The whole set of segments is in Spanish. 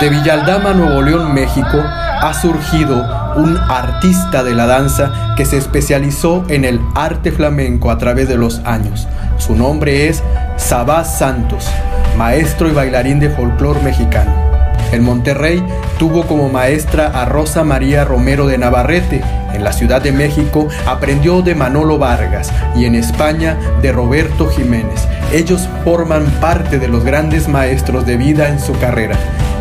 De Villaldama, Nuevo León, México, ha surgido un artista de la danza que se especializó en el arte flamenco a través de los años. Su nombre es Sabás Santos, maestro y bailarín de folclore mexicano. En Monterrey tuvo como maestra a Rosa María Romero de Navarrete. En la Ciudad de México aprendió de Manolo Vargas y en España de Roberto Jiménez. Ellos forman parte de los grandes maestros de vida en su carrera.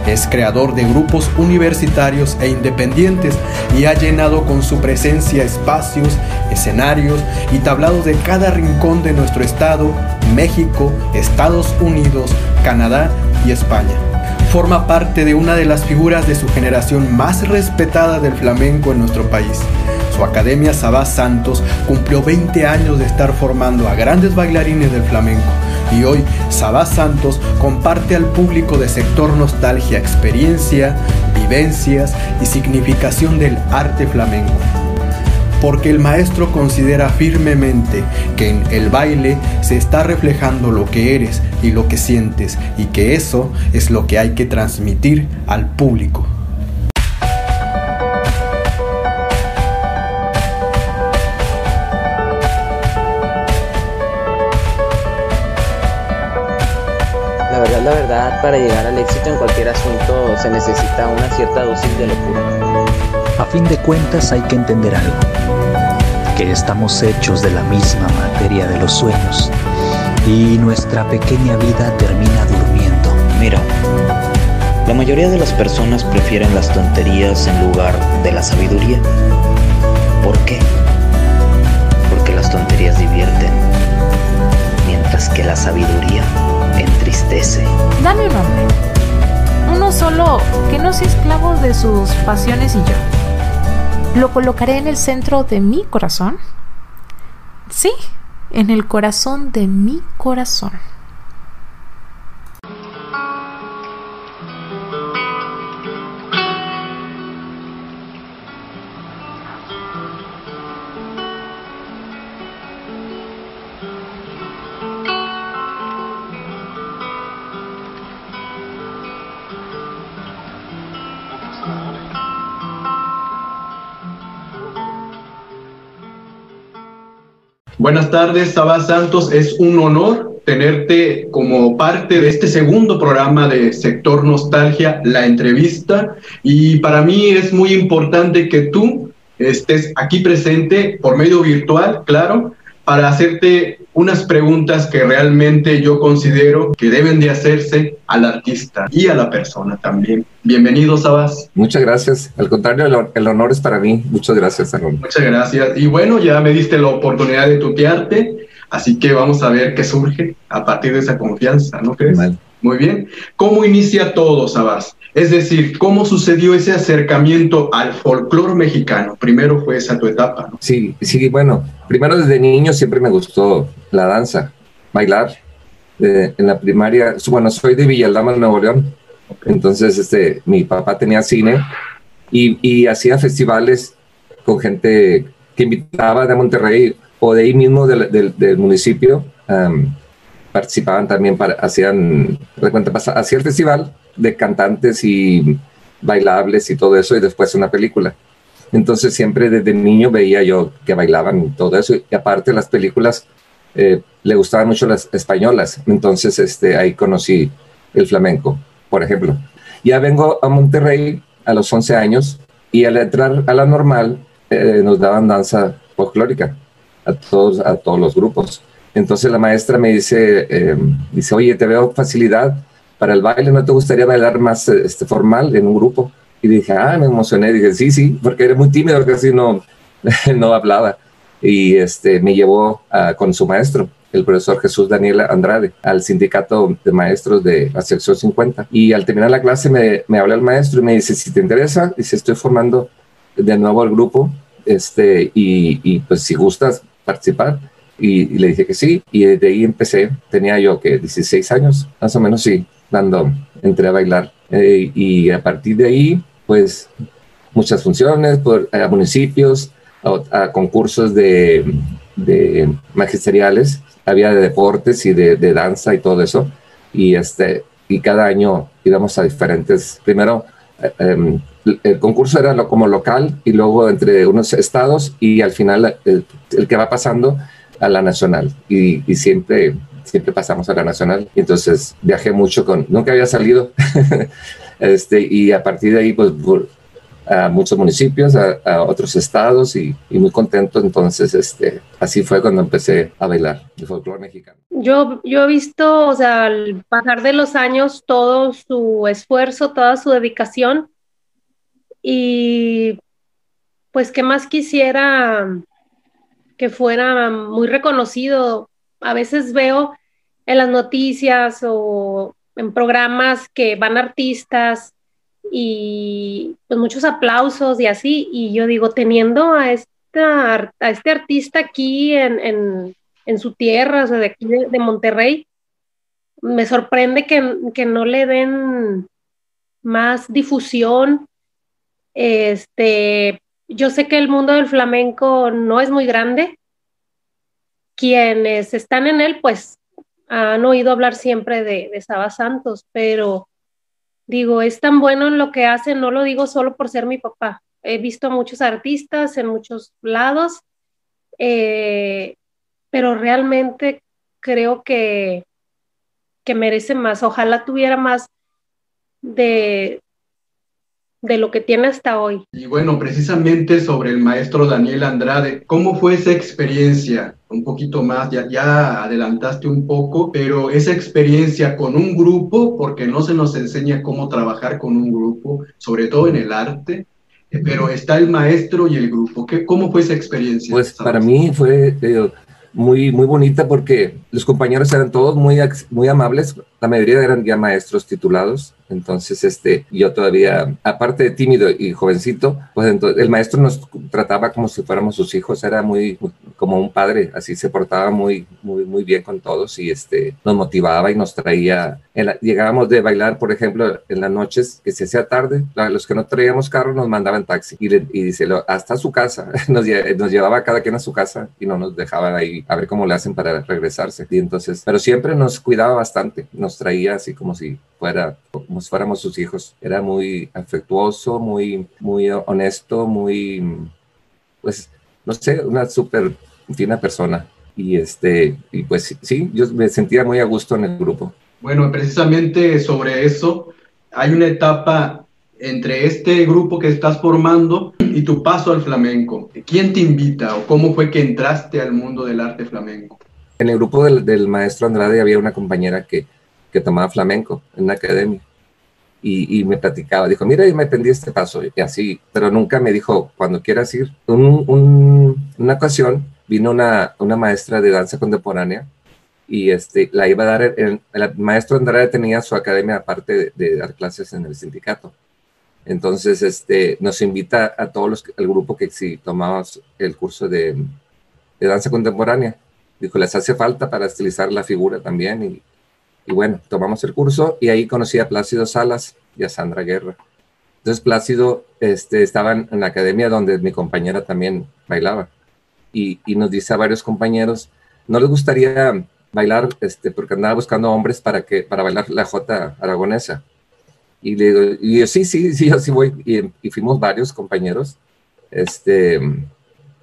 Es creador de grupos universitarios e independientes y ha llenado con su presencia espacios, escenarios y tablados de cada rincón de nuestro estado, México, Estados Unidos, Canadá y España. Forma parte de una de las figuras de su generación más respetada del flamenco en nuestro país. Su academia Sabás Santos cumplió 20 años de estar formando a grandes bailarines del flamenco y hoy Sabás Santos comparte al público de sector nostalgia experiencia, vivencias y significación del arte flamenco. Porque el maestro considera firmemente que en el baile se está reflejando lo que eres y lo que sientes y que eso es lo que hay que transmitir al público. la verdad, para llegar al éxito en cualquier asunto se necesita una cierta dosis de locura. A fin de cuentas hay que entender algo, que estamos hechos de la misma materia de los sueños y nuestra pequeña vida termina durmiendo. Mira, la mayoría de las personas prefieren las tonterías en lugar de la sabiduría. ¿Por qué? Porque las tonterías divierten, mientras que la sabiduría entristece. Dame un nombre. Uno solo que no sea esclavo de sus pasiones y yo. ¿Lo colocaré en el centro de mi corazón? Sí, en el corazón de mi corazón. Buenas tardes, Saba Santos. Es un honor tenerte como parte de este segundo programa de Sector Nostalgia, la entrevista. Y para mí es muy importante que tú estés aquí presente por medio virtual, claro, para hacerte unas preguntas que realmente yo considero que deben de hacerse al artista y a la persona también. Bienvenido, Sabas. Muchas gracias. Al contrario, el, honor es para mí. Muchas gracias, Aaron. Muchas gracias. Y bueno, ya me diste la oportunidad de tutearte, así que vamos a ver qué surge a partir de esa confianza, ¿no crees? Muy bien. ¿Cómo inicia todo, Sabas? Es decir, ¿cómo sucedió ese acercamiento al folclore mexicano? Primero fue esa tu etapa, ¿no? Sí, sí, bueno, primero desde niño siempre me gustó la danza, bailar. en la primaria, bueno, soy de Villaldama, Nuevo León, entonces este, mi papá tenía cine y, y hacía festivales con gente que invitaba de Monterrey o de ahí mismo del, del, municipio. participaban también, para, hacían, hacía el festival de cantantes y bailables y todo eso y después una película. Entonces siempre desde niño veía yo que bailaban y todo eso y aparte las películas eh, le gustaban mucho las españolas. Entonces este, ahí conocí el flamenco, por ejemplo. Ya vengo a Monterrey a los 11 años y al entrar a la normal eh, nos daban danza folclórica a todos, a todos los grupos. Entonces la maestra me dice, eh, dice, oye, te veo facilidad para el baile, ¿no te gustaría bailar más este, formal en un grupo? Y dije, ah, me emocioné, dije, sí, sí, porque era muy tímido, casi no, no hablaba. Y este, me llevó con su maestro, el profesor Jesús Daniel Andrade, al sindicato de maestros de la sección 50. Y al terminar la clase me, me habla el maestro y me dice, si te interesa, dice, estoy formando de nuevo el grupo, este, y, y pues si gustas participar. Y, y, le dije que sí, y desde ahí empecé, tenía yo que 16 años, más o menos sí, cuando entré a bailar. Eh, y a partir de ahí, pues muchas funciones por, a municipios, a, concursos de, de, magisteriales, había de deportes y de, de, danza y todo eso. Y este, y cada año íbamos a diferentes, primero eh, em, el concurso era lo, como local y luego entre unos estados y al final el, que va pasando a la nacional y, y, siempre siempre pasamos a la nacional y entonces viajé mucho con nunca había salido este y a partir de ahí pues a muchos municipios, a, otros estados y, muy contento. Entonces, este, así fue cuando empecé a bailar el folclore mexicano. Yo, yo he visto, o sea, al pasar de los años, todo su esfuerzo, toda su dedicación y pues, ¿qué más quisiera que fuera muy reconocido? A veces veo en las noticias o en programas que van artistas y pues muchos aplausos y así, y yo digo, teniendo a, esta, a este artista aquí en, su tierra, o sea, de aquí de, Monterrey, me sorprende que, que, no le den más difusión. Este, yo sé que el mundo del flamenco no es muy grande. Quienes están en él, pues han oído hablar siempre de, de Saba Santos, pero digo, es tan bueno en lo que hace, no lo digo solo por ser mi papá. He visto a muchos artistas en muchos lados, eh, pero realmente creo que, que merece más. Ojalá tuviera más de, de lo que tiene hasta hoy. Y bueno, precisamente sobre el maestro Daniel Andrade, ¿cómo fue esa experiencia? Un poquito más, ya, ya adelantaste un poco, pero esa experiencia con un grupo, porque no se nos enseña cómo trabajar con un grupo, sobre todo en el arte, eh, pero está el maestro y el grupo. ¿Qué, ¿Cómo fue esa experiencia? Pues para mí fue eh, muy, muy bonita porque los compañeros eran todos muy, muy amables, la mayoría eran ya maestros titulados. Entonces, este, yo todavía, aparte de tímido y jovencito, pues entonces, el maestro nos trataba como si fuéramos sus hijos, era muy, como un padre, así se portaba muy, muy, muy bien con todos y este, nos motivaba y nos traía, llegábamos de bailar, por ejemplo, en las noches, que se hacía tarde, los que no traíamos carro nos mandaban taxi y, dice, hasta su casa, nos, nos llevaba cada quien a su casa y no nos dejaban ahí a ver cómo le hacen para regresarse. Y entonces, pero siempre nos cuidaba bastante, nos traía así como si fuera como si fuéramos sus hijos. Era muy afectuoso, muy, muy honesto, muy, pues, no sé, una súper fina persona. Y, este, y pues sí, yo me sentía muy a gusto en el grupo. Bueno, precisamente sobre eso, hay una etapa entre este grupo que estás formando y tu paso al flamenco. ¿Quién te invita o cómo fue que entraste al mundo del arte flamenco? En el grupo del, del maestro Andrade había una compañera que, que tomaba flamenco en la academia y, me platicaba, dijo, mira, yo me aprendí este paso y así, pero nunca me dijo, cuando quieras ir. una ocasión vino una, una maestra de danza contemporánea y este, la iba a dar, el, maestro Andrade tenía su academia aparte de, dar clases en el sindicato. Entonces, este, nos invita a todos los, el grupo que si tomamos el curso de, de danza contemporánea. Dijo, les hace falta para estilizar la figura también y, y bueno, tomamos el curso y ahí conocí a Plácido Salas y a Sandra Guerra. Entonces Plácido este, estaba en la academia donde mi compañera también bailaba. Y, y, nos dice a varios compañeros, ¿no les gustaría bailar? Este, porque andaba buscando hombres para, que, para bailar la jota aragonesa. Y le digo, y yo, sí, sí, sí, yo sí voy. Y, y fuimos varios compañeros. Este,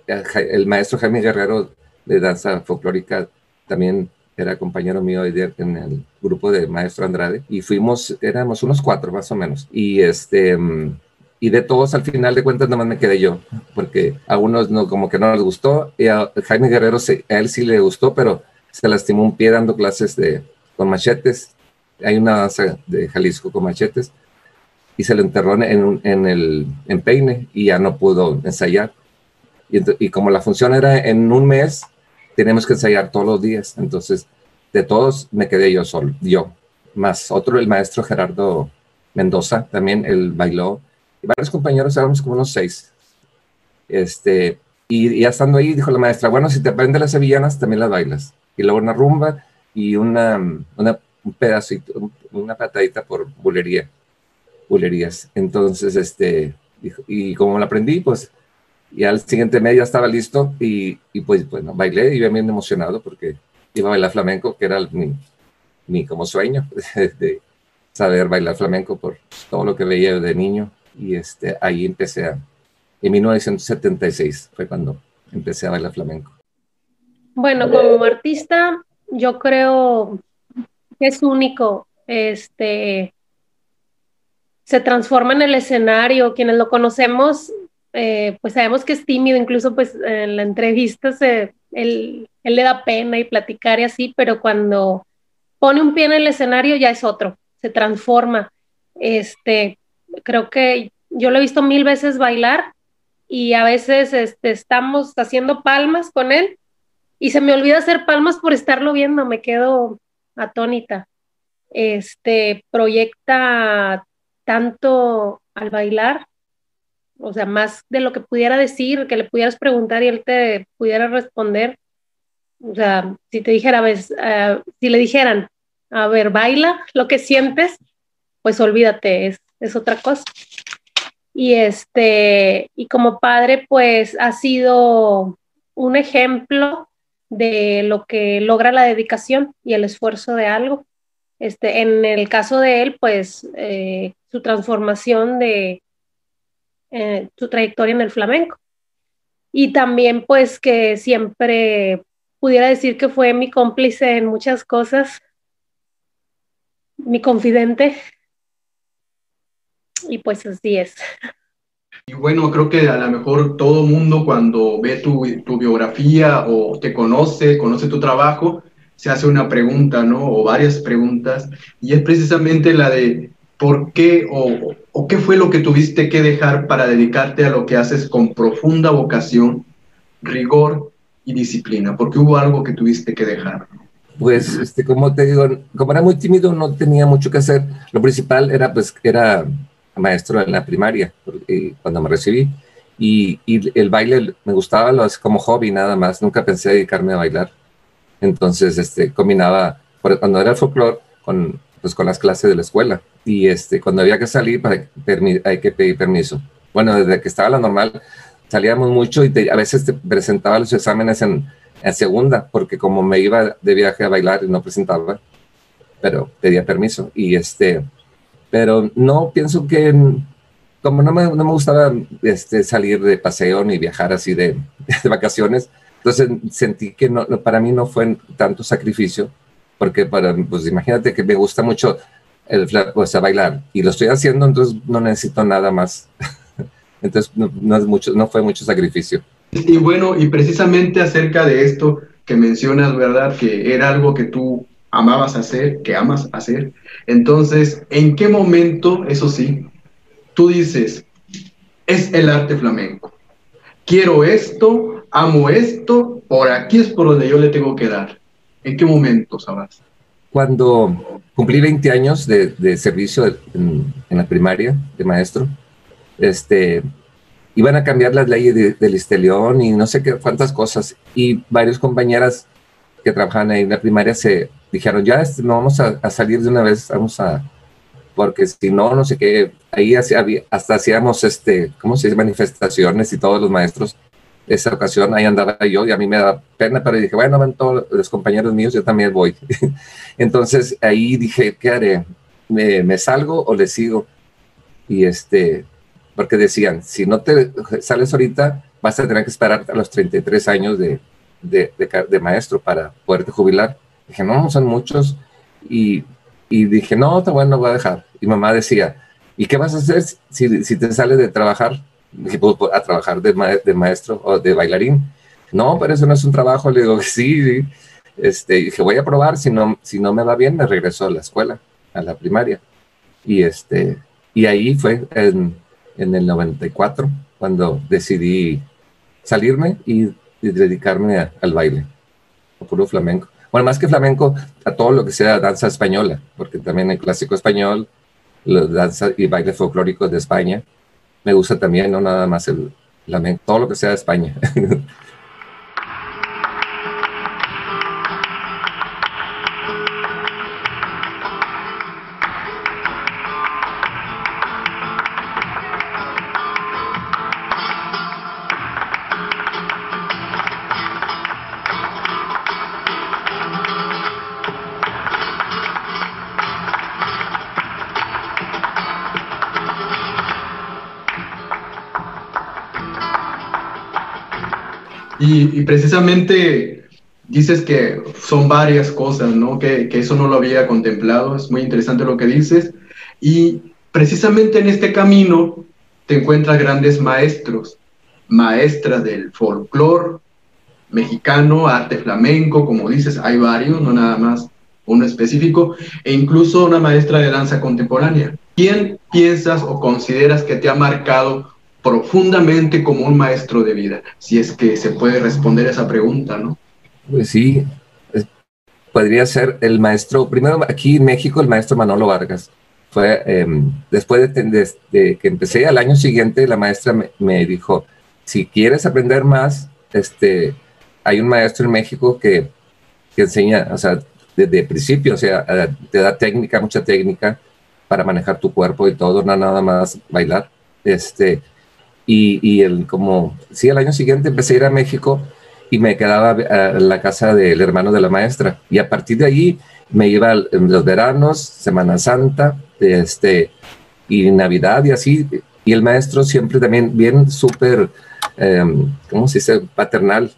el maestro Jaime Guerrero de danza folclórica también era compañero mío en el grupo de Maestro Andrade y fuimos, éramos unos cuatro más o menos. Y este, y de todos al final de cuentas nomás me quedé yo, porque a unos no, como que no les gustó y a Jaime Guerrero a él sí le gustó, pero se lastimó un pie dando clases de, con machetes. Hay una danza de Jalisco con machetes y se lo enterró en, en el en peine y ya no pudo ensayar. Y, y como la función era en un mes, tenemos que ensayar todos los días. Entonces, de todos me quedé yo solo, yo. Más otro, el maestro Gerardo Mendoza, también él bailó. Y varios compañeros, éramos como unos seis. Este, y ya estando ahí, dijo la maestra, bueno, si te aprendes las sevillanas, también las bailas. Y luego una rumba y una, una un pedacito, una patadita por bulería, bulerías. Entonces, este, y como la aprendí, pues y al siguiente mes ya estaba listo y, y pues bueno, bailé y bien emocionado porque iba a bailar flamenco, que era mi, mi como sueño de, saber bailar flamenco por todo lo que veía de niño y este, ahí empecé a, en 1976 fue cuando empecé a bailar flamenco. Bueno, como artista, yo creo que es único. Este se transforma en el escenario. Quienes lo conocemos, eh, pues sabemos que es tímido, incluso pues en la entrevista se, él, él le da pena y platicar y así, pero cuando pone un pie en el escenario ya es otro, se transforma. Este, creo que yo lo he visto mil veces bailar y a veces este, estamos haciendo palmas con él y se me olvida hacer palmas por estarlo viendo, me quedo atónita. Este proyecta tanto al bailar, o sea, más de lo que pudiera decir, que le pudieras preguntar y él te pudiera responder. O sea, si te dijera, ves, uh, si le dijeran, a ver, baila lo que sientes, pues olvídate, es, es otra cosa. Y este, y como padre, pues ha sido un ejemplo de lo que logra la dedicación y el esfuerzo de algo. Este, en el caso de él, pues eh, su transformación de eh, su trayectoria en el flamenco. Y también, pues, que siempre pudiera decir que fue mi cómplice en muchas cosas, mi confidente, y pues así es. Y bueno, creo que a lo mejor todo mundo cuando ve tu, tu, biografía o te conoce, conoce tu trabajo, se hace una pregunta, ¿no? O varias preguntas. Y es precisamente la de por qué o, o qué fue lo que tuviste que dejar para dedicarte a lo que haces con profunda vocación, rigor y disciplina. ¿Por qué hubo algo que tuviste que dejar? Pues, este, como te digo, como era muy tímido, no tenía mucho que hacer. Lo principal era, pues, era maestro en la primaria, cuando me recibí. Y, el baile me gustaba lo como hobby nada más, nunca pensé dedicarme a bailar. Entonces, este, combinaba, cuando era folclore, con, pues, con las clases de la escuela. Y este, cuando había que salir, para, hay que pedir permiso. Bueno, desde que estaba la normal, salíamos mucho y a veces te presentaba los exámenes en, en segunda, porque como me iba de viaje a bailar y no presentaba, pero pedía permiso. Y este, pero no pienso que, como no me, no me gustaba este, salir de paseo ni viajar así de, de vacaciones, entonces sentí que no, para mí no fue tanto sacrificio, porque para, pues imagínate que me gusta mucho el pues, a bailar y lo estoy haciendo, entonces no necesito nada más. entonces no, es mucho, no fue mucho sacrificio. Y bueno, y precisamente acerca de esto que mencionas, ¿verdad? Que era algo que tú amabas hacer, que amas hacer. Entonces, ¿en qué momento, eso sí, tú dices, es el arte flamenco? Quiero esto, amo esto, por aquí es por donde yo le tengo que dar. ¿En qué momento, sabrás? Cuando cumplí 20 años de, servicio en, la primaria de maestro, este, iban a cambiar las leyes de, del Istelión y no sé qué, cuántas cosas. Y varias compañeras que trabajaban ahí en la primaria se dijeron, ya este, no vamos a, a, salir de una vez, vamos a, porque si no, no sé qué, ahí hasta hacíamos, este, ¿cómo se dice? Manifestaciones y todos los maestros. Esa ocasión ahí andaba yo y a mí me da pena, pero dije, bueno, van todos los compañeros míos, yo también voy. Entonces ahí dije, ¿qué haré? ¿Me, ¿Me, salgo o le sigo? Y este, porque decían, si no te sales ahorita, vas a tener que esperar a los 33 años de, de, de, maestro para poderte jubilar. Dije, no, son muchos. Y, y dije, no, está bueno, voy a dejar. Y mamá decía, ¿y qué vas a hacer si, si te sales de trabajar? Dije, pues, a trabajar de, ma de, maestro o de bailarín. No, pero eso no es un trabajo. Le digo, sí, sí. Este, dije, voy a probar. Si no, si no me va bien, me regreso a la escuela, a la primaria. Y, este, y ahí fue en, en el 94 cuando decidí salirme y, y dedicarme a, al baile, a puro flamenco bueno, más que flamenco, a todo lo que sea danza española, porque también el clásico español, la danza y baile folclórico de España, me gusta también, no nada más el flamenco, todo lo que sea de España. Y, precisamente dices que son varias cosas, ¿no? Que, que, eso no lo había contemplado, es muy interesante lo que dices. Y precisamente en este camino te encuentras grandes maestros, maestras del folclore mexicano, arte flamenco, como dices, hay varios, no nada más uno específico, e incluso una maestra de danza contemporánea. ¿Quién piensas o consideras que te ha marcado profundamente como un maestro de vida? Si es que se puede responder esa pregunta, ¿no? Pues sí, podría ser el maestro, primero aquí en México, el maestro Manolo Vargas. Fue em, después de, que empecé al año siguiente, la maestra me, dijo, si quieres aprender más, este, hay un maestro en México que, que enseña, o sea, desde principio, o sea, eh, te da técnica, mucha técnica para manejar tu cuerpo y todo, no nada más bailar. Este, y, y el, como, sí, el año siguiente empecé a ir a México y me quedaba a la casa del hermano de la maestra. Y a partir de ahí me iba en los veranos, Semana Santa, este, y Navidad y así. Y el maestro siempre también bien súper, um, ¿cómo se dice? Paternal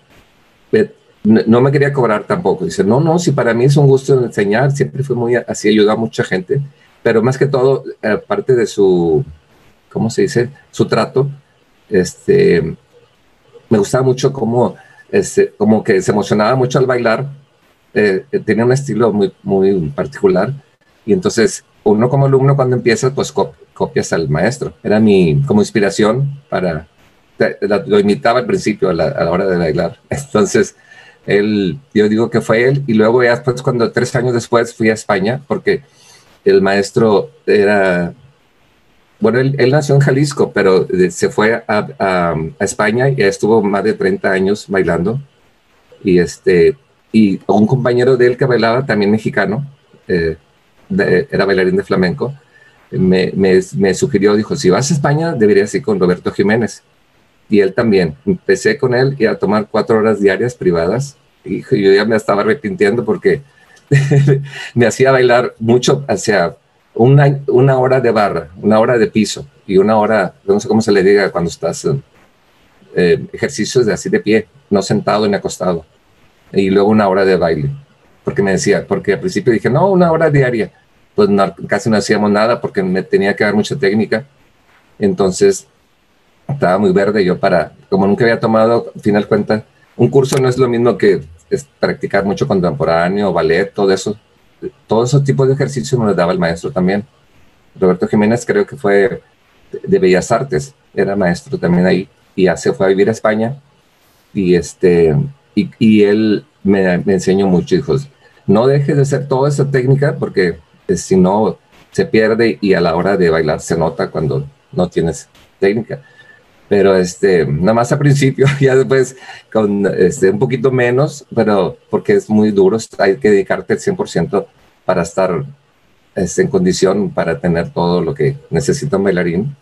no me quería cobrar tampoco. Dice, no, no, si para mí es un gusto enseñar, siempre fue muy así, ayudó a mucha gente, pero más que todo, aparte de su, ¿cómo se dice? Su trato, este, me gustaba mucho cómo, este, como que se emocionaba mucho al bailar, eh, tenía un estilo muy, muy particular, y entonces uno como alumno cuando empieza, pues copias al maestro. Era mi, como inspiración para, lo imitaba al principio a la, a la hora de bailar. Entonces, él, yo digo que fue él, y luego ya después, cuando tres años después fui a España, porque el maestro era, bueno, él, nació en Jalisco, pero se fue a, a, España y estuvo más de 30 años bailando. Y, este, y un compañero de él que bailaba, también mexicano, eh, era bailarín de flamenco, me, me, me, sugirió, dijo, si vas a España, deberías ir con Roberto Jiménez y él también. Empecé con él y a tomar cuatro horas diarias privadas y yo ya me estaba arrepintiendo porque me hacía bailar mucho hacia una, una hora de barra, una hora de piso y una hora, no sé cómo se le diga cuando estás eh, ejercicios de así de pie, no sentado ni acostado. Y luego una hora de baile, porque me decía, porque al principio dije, no, una hora diaria. Pues casi no hacíamos nada porque me tenía que dar mucha técnica. Entonces estaba muy verde yo para, como nunca había tomado, al final cuenta, un curso no es lo mismo que es practicar mucho contemporáneo, ballet, todo eso. Todos esos tipos de ejercicios me los daba el maestro también. Roberto Jiménez creo que fue de Bellas Artes, era maestro también ahí, y ya se fue a vivir a España. Y, este, y, y él me, me, enseñó mucho, dijo, no dejes de hacer toda esa técnica porque eh, si no se pierde y a la hora de bailar se nota cuando no tienes técnica pero este, nada más al principio, ya después con este, un poquito menos, pero porque es muy duro, hay que dedicarte el 100% para estar este, en condición para tener todo lo que necesita un bailarín.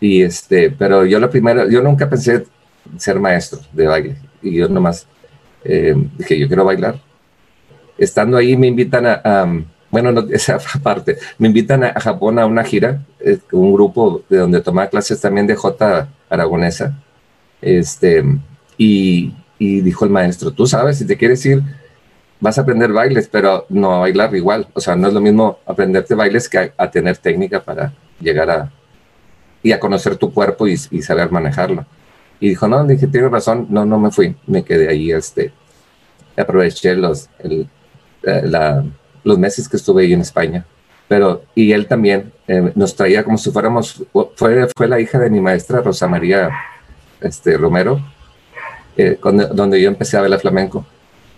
Y este, pero yo la primera, yo nunca pensé ser maestro de baile, y yo nomás eh, dije, yo quiero bailar. Estando ahí me invitan a, bueno, no, esa parte, me invitan a, Japón a una gira, eh, un grupo de donde tomaba clases también de J aragonesa. Este, y, dijo el maestro, tú sabes, si te quieres ir, vas a aprender bailes, pero no a bailar igual. O sea, no es lo mismo aprenderte bailes que a, tener técnica para llegar a y a conocer tu cuerpo y, saber manejarlo. Y dijo, no, dije, tienes razón, no, no me fui, me quedé ahí, este, aproveché los, eh, los meses que estuve ahí en España pero y él también eh, nos traía como si fuéramos, fue, fue la hija de mi maestra Rosa María este, Romero, eh, donde yo empecé a ver el flamenco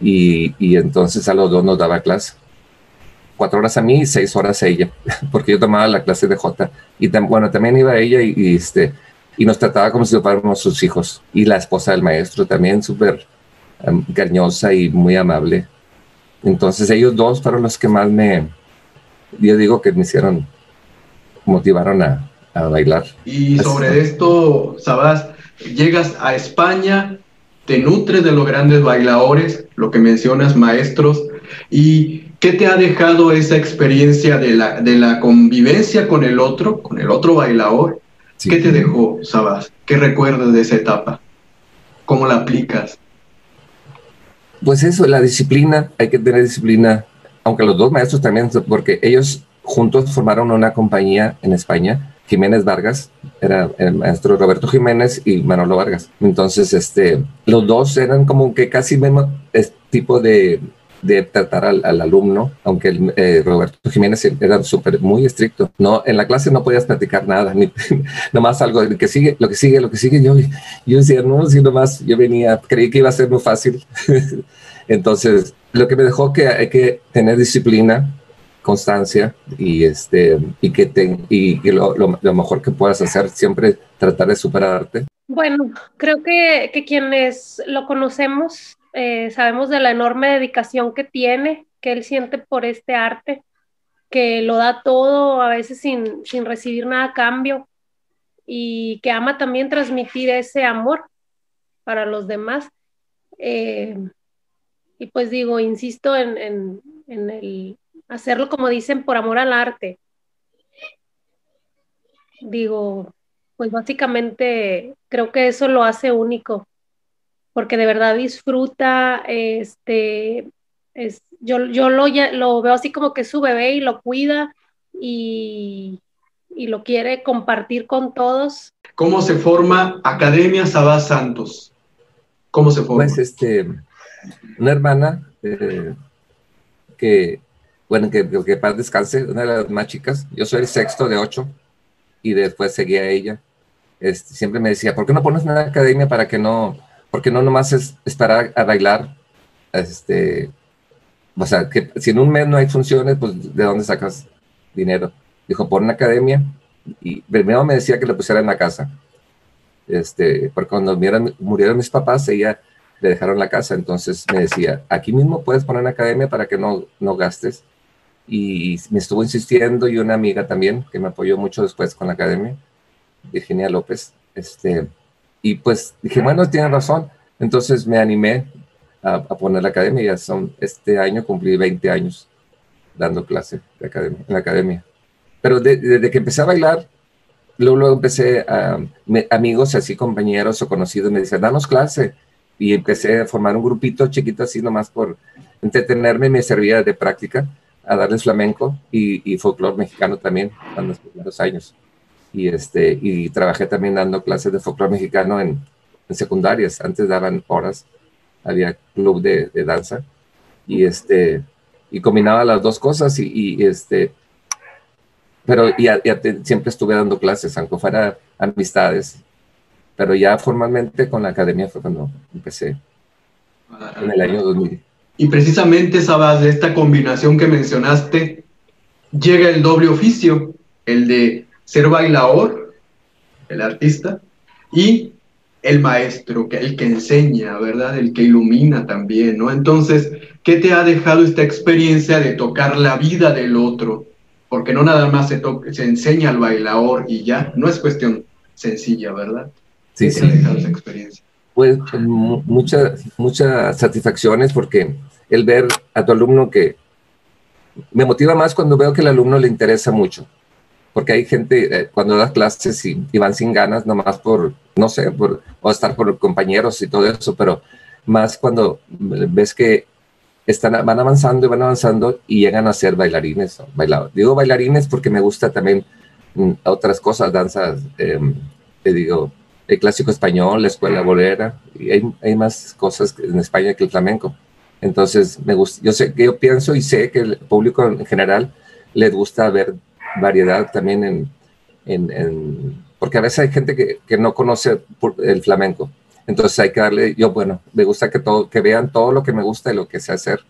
y, y, entonces a los dos nos daba clase. Cuatro horas a mí y seis horas a ella, porque yo tomaba la clase de J. Y bueno, también iba ella y, este, y nos trataba como si fuéramos sus hijos. Y la esposa del maestro también, súper um, cariñosa y muy amable. Entonces ellos dos fueron los que más me, yo digo que me hicieron, motivaron a, bailar. Y sobre esto, Sabás, llegas a España, te nutres de los grandes bailadores, lo que mencionas, maestros, y ¿qué te ha dejado esa experiencia de la, de la convivencia con el otro, con el otro bailador? ¿Qué te dejó, Sabás? ¿Qué recuerdas de esa etapa? ¿Cómo la aplicas? Pues eso, la disciplina, hay que tener disciplina, aunque los dos maestros también, porque ellos juntos formaron una compañía en España, Jiménez Vargas, era el maestro Roberto Jiménez y Manolo Vargas. Entonces, este, los dos eran como que casi mismo tipo de, de tratar al, alumno, aunque eh, Roberto Jiménez era súper, muy estricto. No, en la clase no podías platicar nada, ni nomás algo que sigue, lo que sigue, lo que sigue. Yo, yo decía, no, si nomás yo venía, creí que iba a ser muy fácil. Entonces, lo que me dejó que hay que tener disciplina, constancia y este y que te, y, lo, lo, mejor que puedas hacer siempre tratar de superarte. Bueno, creo que, que quienes lo conocemos eh, sabemos de la enorme dedicación que tiene, que él siente por este arte, que lo da todo, a veces sin, sin recibir nada a cambio, y que ama también transmitir ese amor para los demás. Eh, y pues digo, insisto en, en, en, el hacerlo como dicen, por amor al arte. Digo, pues básicamente creo que eso lo hace único porque de verdad disfruta, este, es, yo, yo lo, lo veo así como que es su bebé y lo cuida y, y lo quiere compartir con todos. ¿Cómo se forma Academia Sabá Santos? ¿Cómo se forma? Pues este, una hermana eh, que, bueno, que, que para descanse, una de las más chicas, yo soy el sexto de ocho y después seguía ella. Este, siempre me decía, ¿por qué no pones una academia para que no, porque no nomás es esperar a bailar, este, o sea, que si en un mes no hay funciones, pues ¿de dónde sacas dinero? Dijo, por una academia, y primero me decía que lo pusiera en la casa, este, porque cuando murieron, murieron mis papás, ella le dejaron la casa, entonces me decía, aquí mismo puedes poner una academia para que no, no gastes, y me estuvo insistiendo, y una amiga también, que me apoyó mucho después con la academia, Virginia López, este, y pues dije, bueno, tiene razón. Entonces me animé a, poner la academia. Ya son, este año cumplí 20 años dando clase de academia, en la academia. Pero desde que empecé a bailar, luego, luego empecé a, amigos así, compañeros o conocidos me decían, danos clase. Y empecé a formar un grupito chiquito así nomás por entretenerme, me servía de práctica a darles flamenco y, y folclore mexicano también en los primeros años. Y, este, y trabajé también dando clases de folclore mexicano en, en secundarias. Antes daban horas, había club de, de, danza. Y, este, y combinaba las dos cosas y, y este, pero ya, siempre estuve dando clases, aunque fuera amistades, pero ya formalmente con la academia fue cuando empecé. En el año 2000. Y precisamente, Sabas, de esta combinación que mencionaste, llega el doble oficio, el de ser bailador, el artista, y el maestro, que el que enseña, ¿verdad? El que ilumina también, ¿no? Entonces, ¿qué te ha dejado esta experiencia de tocar la vida del otro? Porque no nada más se, se enseña al bailador y ya, no es cuestión sencilla, ¿verdad? Sí, ¿Qué sí. Te ha dejado esa experiencia? Pues muchas muchas satisfacciones porque el ver a tu alumno que me motiva más cuando veo que el alumno le interesa mucho porque hay gente eh, cuando das clases y, van sin ganas, nomás por, no sé, por, o estar por compañeros y todo eso, pero más cuando ves que están, van avanzando y van avanzando y llegan a ser bailarines. Bailado. Digo bailarines porque me gusta también mm, otras cosas, danzas, em, te digo, el clásico español, la escuela bolera, y hay, hay, más cosas en España que el flamenco. Entonces, me gusta, yo sé que yo pienso y sé que el público en general les gusta ver variedad también en, en, porque a veces hay gente que, que, no conoce el flamenco. Entonces hay que darle, yo bueno, me gusta que, todo, que vean todo lo que me gusta y lo que sé hacer.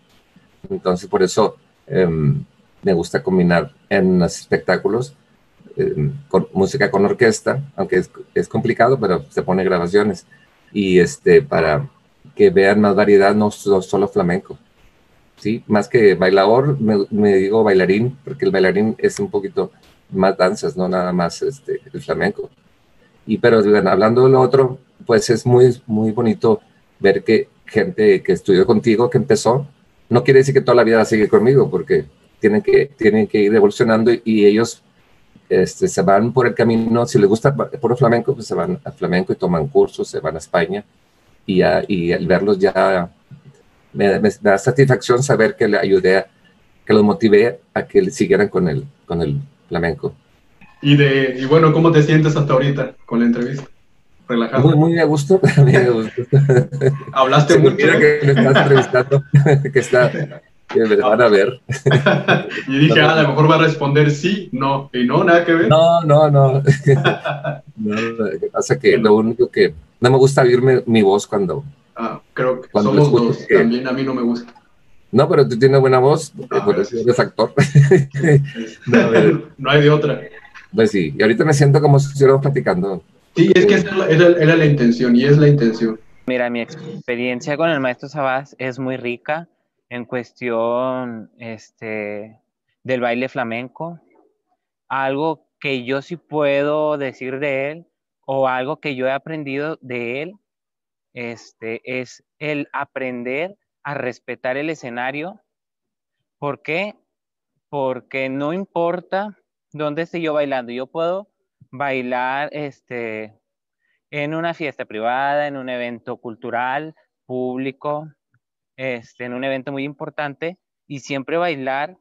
Entonces por eso em, me gusta combinar en los espectáculos em, con música con orquesta, aunque es, es, complicado, pero se pone grabaciones. Y este, para que vean más variedad, no solo flamenco. ¿sí? Más que bailador, me, digo bailarín, porque el bailarín es un poquito más danzas, no nada más este, el flamenco. Y pero hablando de lo otro, pues es muy, muy bonito ver que gente que estudió contigo, que empezó, no quiere decir que toda la vida sigue conmigo, porque tienen que, tienen que ir evolucionando y, ellos este, se van por el camino, si les gusta puro flamenco, pues se van a flamenco y toman cursos, se van a España y, y al verlos ya me, da satisfacción saber que le ayudé, a, que los motivé a que siguieran con el, con el flamenco. Y, de, y bueno, ¿cómo te sientes hasta ahorita con la entrevista? Relajado. Muy, muy a gusto. Hablaste mucho. Que me estás entrevistando, que está, que me van a ver. y dije, ah, a lo mejor va a responder sí, no, y no, nada que ver. No, no, no. no que pasa que lo único que no me gusta oírme mi voz cuando. Ah, creo que cuando somos dos. También a mí no me gusta. No, pero tú tienes buena voz, ah, por eso eres actor. no, no hay de otra. Pues sí, y ahorita me siento como si estuviéramos platicando. Sí, es que esa era, la intención y es la intención. Mira, mi experiencia con el maestro Sabás es muy rica en cuestión este, del baile flamenco. Algo que yo sí puedo decir de él o algo que yo he aprendido de él este, es el aprender a respetar el escenario. ¿Por qué? Porque no importa dónde esté yo bailando, yo puedo bailar este, en una fiesta privada, en un evento cultural, público, este, en un evento muy importante y siempre bailar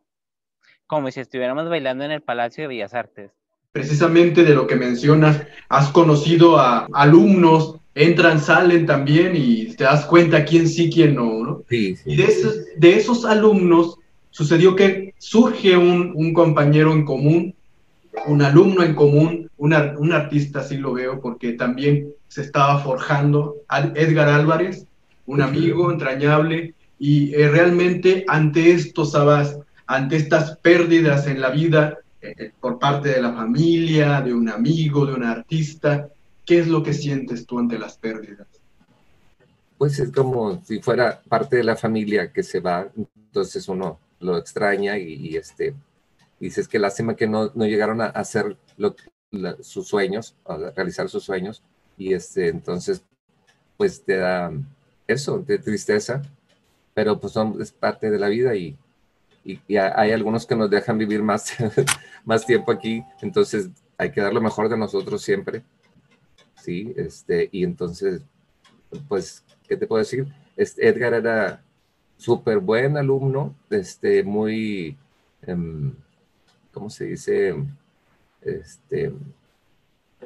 como si estuviéramos bailando en el Palacio de Bellas Artes. Precisamente de lo que mencionas, has conocido a alumnos, entran, salen también y te das cuenta quién sí, quién no, ¿no? Sí, Y de esos, de esos alumnos sucedió que surge un, un compañero en común un alumno en común, un artista, así lo veo, porque también se estaba forjando, Edgar Álvarez, un amigo entrañable, y eh, realmente ante esto, Sabas, ante estas pérdidas en la vida eh, eh, por parte de la familia, de un amigo, de un artista, ¿qué es lo que sientes tú ante las pérdidas? Pues es como si fuera parte de la familia que se va, entonces uno lo extraña y este, dices que lástima que no, no llegaron a hacer sus sueños, a realizar sus sueños, y este, entonces, pues te da eso, de tristeza, pero pues son, es parte de la vida y, y, hay algunos que nos dejan vivir más, más tiempo aquí, entonces hay que dar lo mejor de nosotros siempre, ¿sí? Este, y entonces, pues, ¿qué te puedo decir? Edgar era súper buen alumno, este, muy... Em, ¿cómo se dice? Este,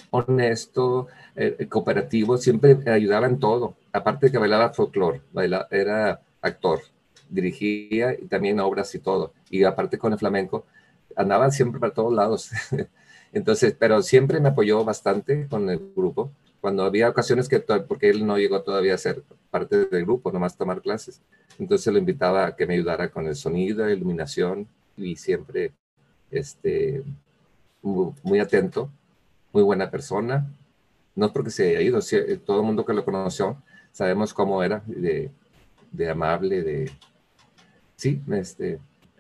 honesto, eh, cooperativo, siempre ayudaba en todo. Aparte de que bailaba folclore, era actor, dirigía y también obras y todo. Y aparte con el flamenco, andaba siempre para todos lados. Entonces, pero siempre me apoyó bastante con el grupo. Cuando había ocasiones que, porque él no llegó todavía a ser parte del grupo, nomás tomar clases. Entonces lo invitaba a que me ayudara con el sonido, iluminación y siempre este, muy, atento, muy buena persona. No porque se haya ido, eh, todo el mundo que lo conoció sabemos cómo era, de, de amable, de... Sí, este,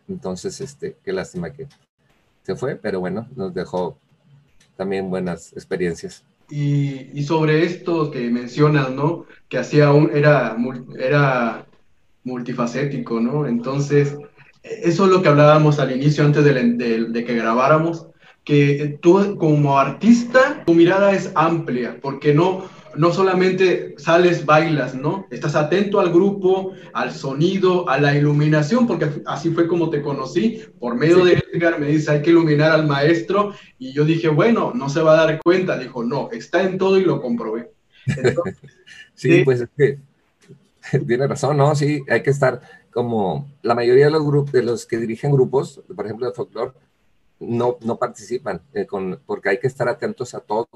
entonces, este, qué lástima que se fue, pero bueno, nos dejó también buenas experiencias. Y, sobre esto que mencionas, ¿no? Que hacía un, era, era multifacético, ¿no? Entonces, eso es lo que hablábamos al inicio, antes de, que grabáramos, que tú como artista, tu mirada es amplia, porque no, no solamente sales, bailas, ¿no? Estás atento al grupo, al sonido, a la iluminación, porque así fue como te conocí. Por medio de Edgar me dice, hay que iluminar al maestro. Y yo dije, bueno, no se va a dar cuenta. Dijo, no, está en todo y lo comprobé. sí, pues es que tiene razón, ¿no? Sí, hay que estar como la mayoría de los grupos, de los que dirigen grupos, por ejemplo de folclore, no, no participan, eh, con, porque hay que estar atentos a todo.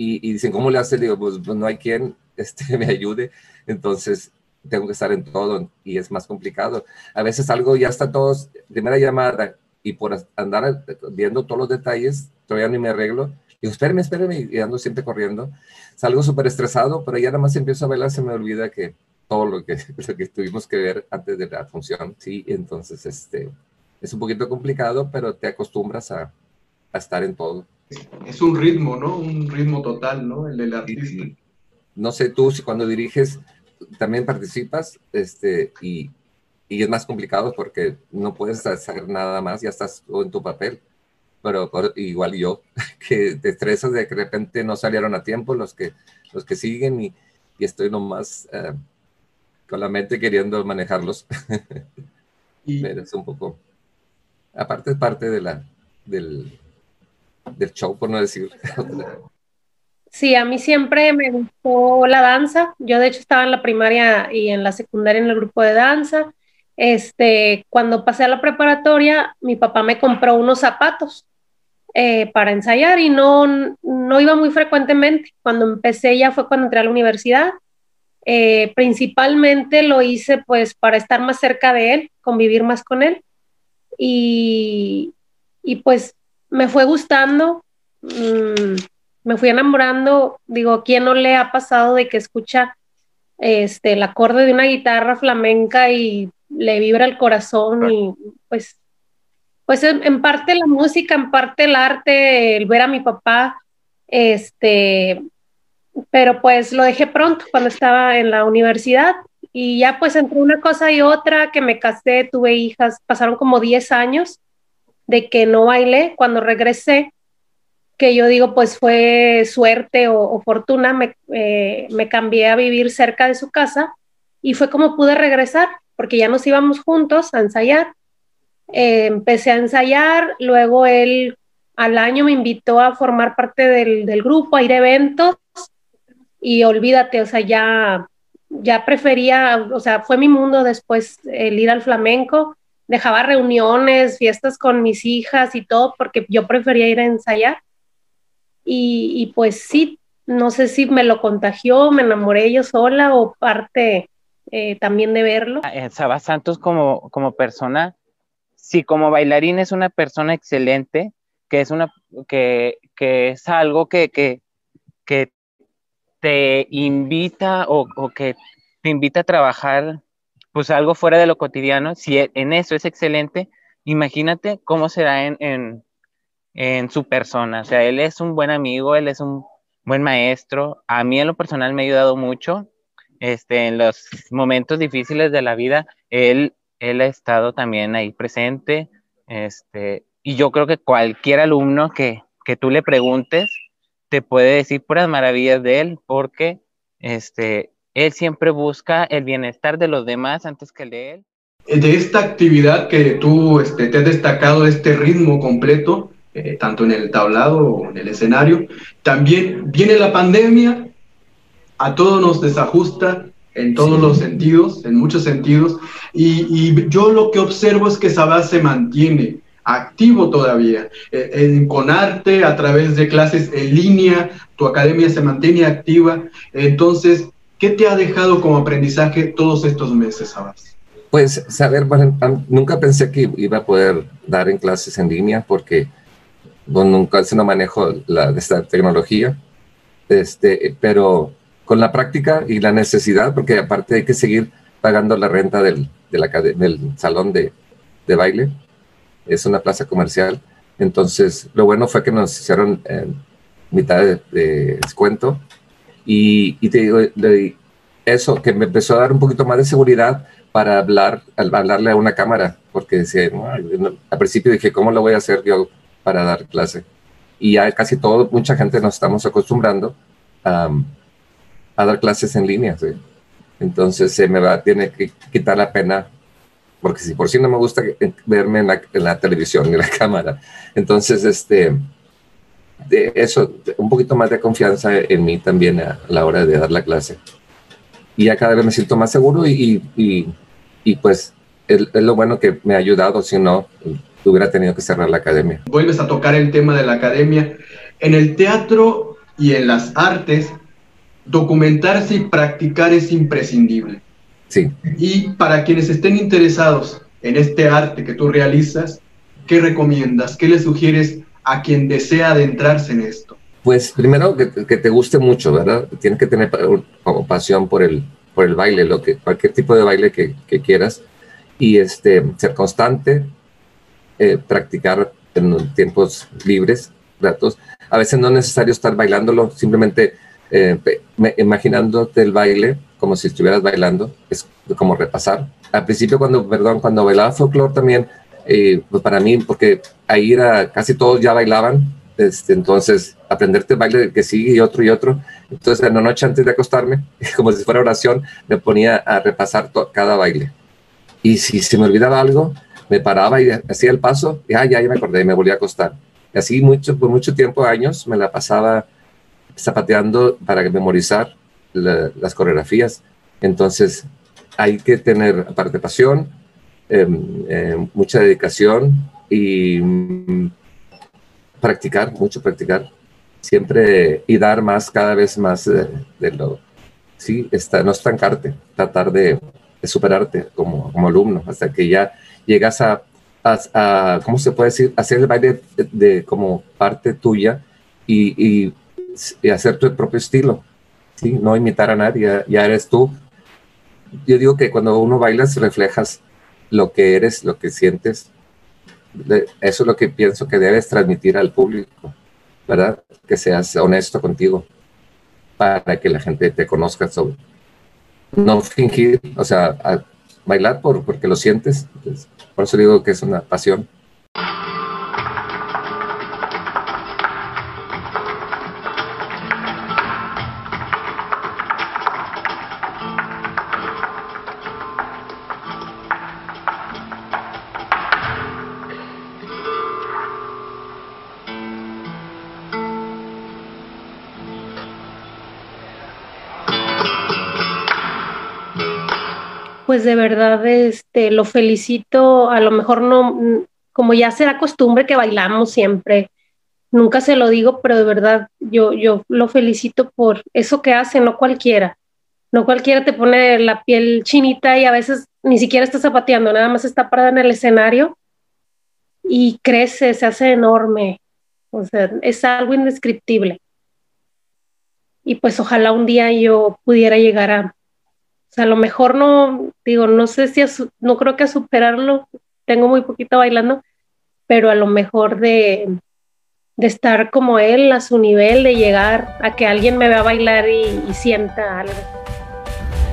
Y, dicen, ¿cómo le hace? Digo, pues, pues, no hay quien este, me ayude, entonces tengo que estar en todo y es más complicado. A veces algo ya está todos, primera llamada, y por andar viendo todos los detalles, todavía ni me arreglo. Digo, espérame, espérame, y ando siempre corriendo. Salgo súper estresado, pero ya nada más empiezo a bailar, se me olvida que todo lo que, lo que tuvimos que ver antes de la función, ¿sí? Entonces, este, es un poquito complicado, pero te acostumbras a estar en todo. Es un ritmo, ¿no? Un ritmo total, ¿no? El del artista. no sé tú si cuando diriges también participas, este, y, y es más complicado porque no puedes hacer nada más, ya estás en tu papel. Pero igual yo, que te estresas de que de repente no salieron a tiempo los que, los que siguen y, y estoy nomás eh, con la mente queriendo manejarlos. y Pero es un poco, aparte es parte de la, del, del show, por no decir. Sí, a mí siempre me gustó la danza. Yo de hecho estaba en la primaria y en la secundaria en el grupo de danza. Este, cuando pasé a la preparatoria, mi papá me compró unos zapatos eh, para ensayar y no, no iba muy frecuentemente. Cuando empecé ya fue cuando entré a la universidad. Eh, principalmente lo hice pues para estar más cerca de él, convivir más con él y, y pues me fue gustando. Mm, me fui enamorando, digo, ¿quién no le ha pasado de que escucha este, el acorde de una guitarra flamenca y le vibra el corazón y pues, pues en, parte la música, en parte el arte, el ver a mi papá, este, pero pues lo dejé pronto cuando estaba en la universidad y ya pues entre una cosa y otra que me casé, tuve hijas, pasaron como 10 años de que no bailé, cuando regresé que yo digo, pues fue suerte o, fortuna, eh, me, cambié a vivir cerca de su casa y fue como pude regresar, porque ya nos íbamos juntos a ensayar. Eh, empecé a ensayar, luego él al año me invitó a formar parte del, grupo, a ir a eventos y olvídate, o sea, ya, ya prefería, o sea, fue mi mundo después el ir al flamenco, dejaba reuniones, fiestas con mis hijas y todo, porque yo prefería ir a ensayar y, pues sí, no sé si me lo contagió, me enamoré yo sola o parte eh, también de verlo. Ah, Saba Santos como, como persona, sí, como bailarín es una persona excelente, que es, una, que, que es algo que, que, que te invita o, o, que te invita a trabajar pues algo fuera de lo cotidiano, si e, en eso es excelente, imagínate cómo será en, en, su persona. O sea, él es un buen amigo, él es un buen maestro. A mí en lo personal me ha ayudado mucho. Este, en los momentos difíciles de la vida, él, él ha estado también ahí presente. Este, y yo creo que cualquier alumno que, que tú le preguntes te puede decir puras maravillas de él, porque este, él siempre busca el bienestar de los demás antes que el de él. De esta actividad que tú este, te has destacado, este ritmo completo, eh, tanto en el tablado o en el escenario. También viene la pandemia, a todos nos desajusta en todos los sentidos, en muchos sentidos, y, yo lo que observo es que Sabás se mantiene activo todavía, eh, con arte, a través de clases en línea, tu academia se mantiene activa, entonces, ¿qué te ha dejado como aprendizaje todos estos meses, Sabás? Pues saber, nunca pensé que iba a poder dar en clases en línea porque nunca se no manejo la, esta tecnología, este, pero con la práctica y la necesidad, porque aparte hay que seguir pagando la renta del, del salón de, de, baile, es una plaza comercial, entonces lo bueno fue que nos hicieron eh, mitad de, descuento y, y, te digo, eso que me empezó a dar un poquito más de seguridad para hablar, al hablarle a una cámara, porque decía, al principio dije, ¿cómo lo voy a hacer yo para dar clase. Y ya casi todo, mucha gente nos estamos acostumbrando a, dar clases en línea. Entonces se me va, tiene que quitar la pena, porque si por si no me gusta verme en la, televisión y la cámara. Entonces, este, de eso, un poquito más de confianza en mí también a la hora de dar la clase. Y ya cada vez me siento más seguro y, y, y pues es, es, lo bueno que me ha ayudado, si no, hubiera tenido que cerrar la academia. Vuelves a tocar el tema de la academia. En el teatro y en las artes, documentarse y practicar es imprescindible. Sí. Y para quienes estén interesados en este arte que tú realizas, ¿qué recomiendas? ¿Qué le sugieres a quien desea adentrarse en esto? Pues primero que, te guste mucho, ¿verdad? Tienes que tener como pasión por el, por el baile, lo que, cualquier tipo de baile que, que quieras, y este, ser constante, eh, practicar en tiempos libres, ratos. A veces no es necesario estar bailándolo, simplemente eh, imaginándote el baile como si estuvieras bailando, es como repasar. Al principio, cuando, perdón, cuando bailaba folclore también, eh, pues para mí, porque ahí era, casi todos ya bailaban, este, entonces aprenderte el baile que sigue y otro y otro, Entonces, en la noche antes de acostarme, como si fuera oración, me ponía a repasar cada baile. Y si se me olvidaba algo, me paraba y hacía el paso, y ah, ya, ya me acordé, y me volvía a acostar. Y así mucho, por mucho tiempo, años, me la pasaba zapateando para memorizar las coreografías. Entonces, hay que tener, aparte, pasión, em, em, mucha dedicación y mm, practicar, mucho practicar. Siempre y dar más, cada vez más de, lo. Sí, está, no estancarte, tratar de, superarte como, como alumno hasta que ya llegas a, a, ¿cómo se puede decir? Hacer el baile de, como parte tuya y, y, hacer tu propio estilo, ¿sí? No imitar a nadie, ya, eres tú. Yo digo que cuando uno bailas reflejas lo que eres, lo que sientes. Eso es lo que pienso que debes transmitir al público, ¿verdad? Que seas honesto contigo para que la gente te conozca. No fingir, o sea, bailar por, porque lo sientes. por eso digo que es una pasión. Pues de verdad este, lo felicito, a lo mejor no, como ya será costumbre que bailamos siempre, nunca se lo digo, pero de verdad yo, yo lo felicito por eso que hace, no cualquiera. No cualquiera te pone la piel chinita y a veces ni siquiera está zapateando, nada más está parada en el escenario y crece, se hace enorme. O sea, es algo indescriptible. Y pues ojalá un día yo pudiera llegar a, o sea, a lo mejor no, digo, no sé si, no creo que a superarlo, tengo muy poquito bailando, pero a lo mejor de, de estar como él a su nivel, de llegar a que alguien me vea bailar y, y sienta algo.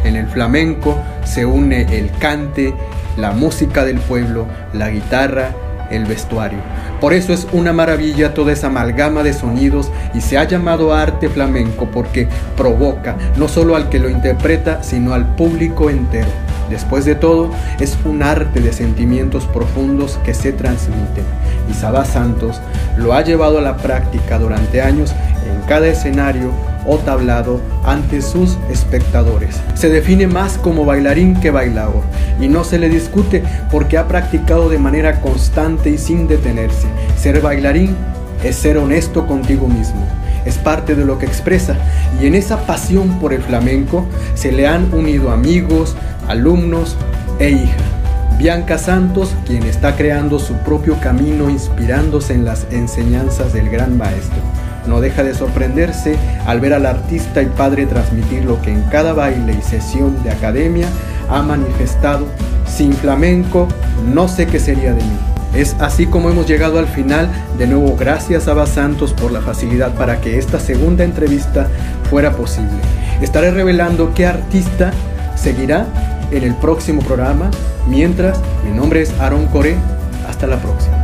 En el flamenco se une el cante, la música del pueblo, la guitarra, el vestuario. Por eso es una maravilla toda esa amalgama de sonidos y se ha llamado arte flamenco porque provoca no solo al que lo interpreta, sino al público entero. Después de todo, es un arte de sentimientos profundos que se transmiten. Y Santos lo ha llevado a la práctica durante años en cada escenario o tablado ante sus espectadores. Se define más como bailarín que bailador y no se le discute porque ha practicado de manera constante y sin detenerse. Ser bailarín es ser honesto contigo mismo. Es parte de lo que expresa y en esa pasión por el flamenco se le han unido amigos, alumnos e hija. Bianca Santos, quien está creando su propio camino inspirándose en las enseñanzas del gran maestro. No deja de sorprenderse al ver al artista y padre transmitir lo que en cada baile y sesión de academia ha manifestado. Sin flamenco, no sé qué sería de mí. Es así como hemos llegado al final. De nuevo, gracias a Santos por la facilidad para que esta segunda entrevista fuera posible. Estaré revelando qué artista seguirá en el próximo programa. Mientras, mi nombre es Aaron Core. Hasta la próxima.